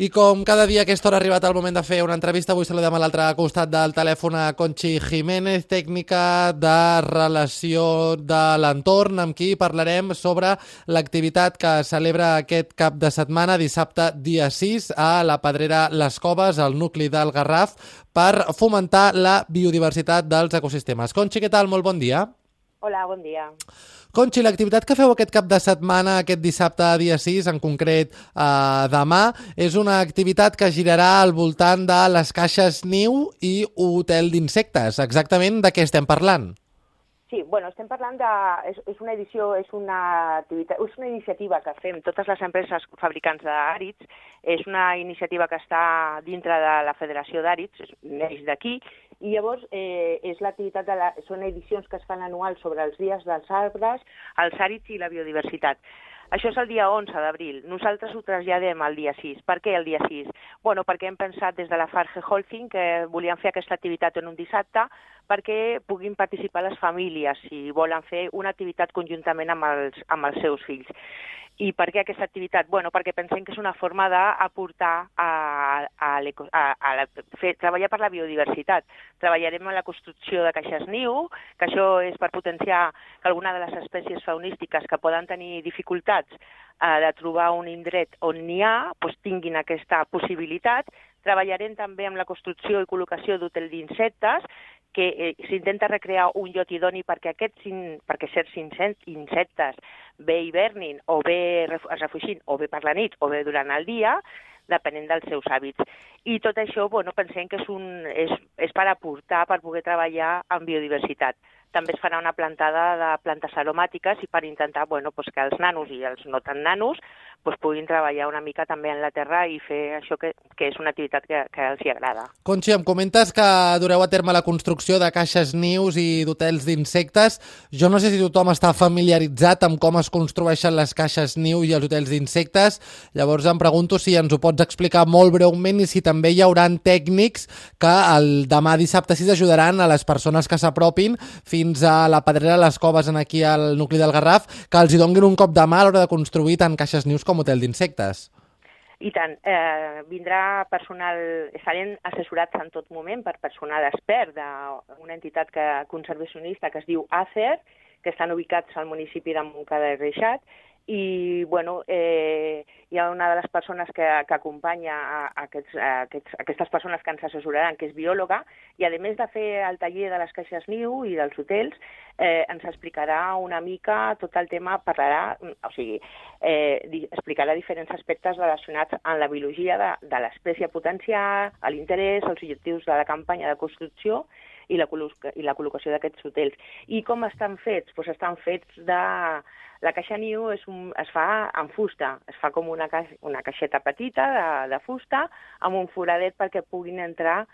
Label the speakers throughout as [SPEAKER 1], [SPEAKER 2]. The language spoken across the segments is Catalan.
[SPEAKER 1] I com cada dia a aquesta hora ha arribat el moment de fer una entrevista, avui saludem a l'altre costat del telèfon a Conchi Jiménez, tècnica de relació de l'entorn, amb qui parlarem sobre l'activitat que celebra aquest cap de setmana, dissabte dia 6, a la Pedrera Les Coves, al nucli del Garraf, per fomentar la biodiversitat dels ecosistemes. Conchi, què tal? Molt bon dia.
[SPEAKER 2] Hola, bon dia.
[SPEAKER 1] Conchi, l'activitat que feu aquest cap de setmana, aquest dissabte dia 6, en concret eh, demà, és una activitat que girarà al voltant de les caixes niu i hotel d'insectes. Exactament de què estem parlant?
[SPEAKER 2] Sí, bueno, estem parlant de... És, és una edició, és una activitat, és una iniciativa que fem totes les empreses fabricants d'àrids, és una iniciativa que està dintre de la Federació d'Àrids, neix d'aquí, i llavors eh, és l'activitat de la, són edicions que es fan anuals sobre els dies dels arbres, els àrids i la biodiversitat. Això és el dia 11 d'abril. Nosaltres ho traslladem al dia 6. Per què el dia 6? Bueno, perquè hem pensat des de la Farge Holcim que volíem fer aquesta activitat en un dissabte perquè puguin participar les famílies si volen fer una activitat conjuntament amb els, amb els seus fills. I per què aquesta activitat? Bueno, perquè pensem que és una forma d'aportar a, a, a, a la, fer, treballar per la biodiversitat. Treballarem en la construcció de caixes niu, que això és per potenciar que alguna de les espècies faunístiques que poden tenir dificultats eh, de trobar un indret on n'hi ha, doncs tinguin aquesta possibilitat. Treballarem també amb la construcció i col·locació d'hotel d'insectes, que eh, s'intenta recrear un lloc idoni perquè, aquests, perquè certs insectes bé hivernin o bé es refugin o bé per la nit o bé durant el dia, depenent dels seus hàbits. I tot això, bueno, pensem que és, un, és, és per aportar, per poder treballar en biodiversitat. També es farà una plantada de plantes aromàtiques i per intentar bueno, pues que els nanos i els no tan nanos pues puguin treballar una mica també en la terra i fer això que, que és una activitat que, que els hi agrada.
[SPEAKER 1] Conxi, em comentes que dureu a terme la construcció de caixes nius i d'hotels d'insectes. Jo no sé si tothom està familiaritzat amb com es construeixen les caixes niu i els hotels d'insectes. Llavors em pregunto si ens ho pots explicar molt breument i si també hi haurà tècnics que el demà dissabte 6 ajudaran a les persones que s'apropin fins a la Pedrera de les Coves en aquí al nucli del Garraf, que els hi donguin un cop de mà a l'hora de construir tant caixes nius hotel d'insectes.
[SPEAKER 2] I tant, eh, vindrà personal, estarem assessorats en tot moment per personal expert d'una entitat que, conservacionista que es diu ACER, que estan ubicats al municipi de Montcada i Reixat, i bueno, eh, hi ha una de les persones que, que acompanya a, aquests, a, aquests, a aquestes persones que ens assessoraran, que és biòloga, i a més de fer el taller de les caixes niu i dels hotels, eh, ens explicarà una mica tot el tema, parlarà, o sigui, eh, explicarà diferents aspectes relacionats amb la biologia de, de l'espècie potencial, l'interès, els objectius de la campanya de construcció i la, i la col·locació d'aquests hotels. I com estan fets? Pues estan fets de... La caixa niu és un, es fa en fusta, es fa com una, ca... una caixeta petita de, de fusta amb un foradet perquè puguin entrar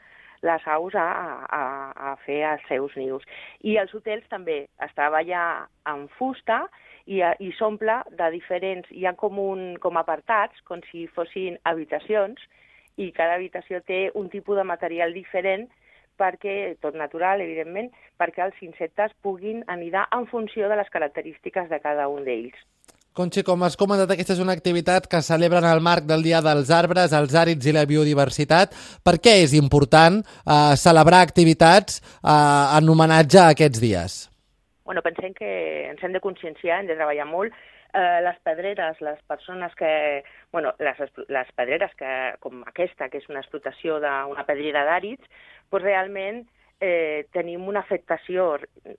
[SPEAKER 2] les aus a, a, a fer els seus nius. I els hotels també es treballa en fusta i, i s'omple de diferents... Hi ha com, un, com apartats, com si fossin habitacions, i cada habitació té un tipus de material diferent perquè, tot natural, evidentment, perquè els insectes puguin anidar en funció de les característiques de cada un d'ells.
[SPEAKER 1] Conxi, com has comentat, aquesta és una activitat que celebren el marc del Dia dels Arbres, els àrids i la biodiversitat. Per què és important eh, celebrar activitats eh, en homenatge a aquests dies?
[SPEAKER 2] Bueno, pensem que ens hem de conscienciar, hem de treballar molt. Eh, les pedreres, les persones que... Bueno, les, les pedreres que, com aquesta, que és una explotació d'una pedrera d'àrids, pues realment eh, tenim una afectació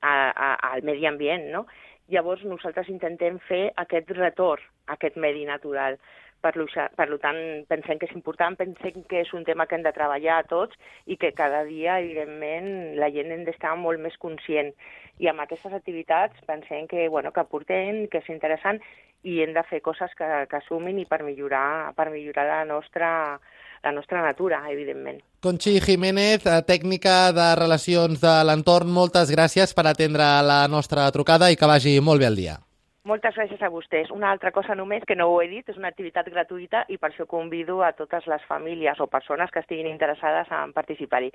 [SPEAKER 2] a, a, al medi ambient, no? Llavors nosaltres intentem fer aquest retorn aquest medi natural. Per, per tant, pensem que és important, pensem que és un tema que hem de treballar tots i que cada dia, evidentment, la gent hem d'estar molt més conscient. I amb aquestes activitats pensem que, bueno, que aportem, que és interessant i hem de fer coses que, que sumin i per millorar, per millorar la nostra, la nostra natura, evidentment.
[SPEAKER 1] Conchi Jiménez, eh, tècnica de relacions de l'entorn, moltes gràcies per atendre la nostra trucada i que vagi molt bé el dia.
[SPEAKER 2] Moltes gràcies a vostès. Una altra cosa només, que no ho he dit, és una activitat gratuïta i per això convido a totes les famílies o persones que estiguin interessades en participar-hi.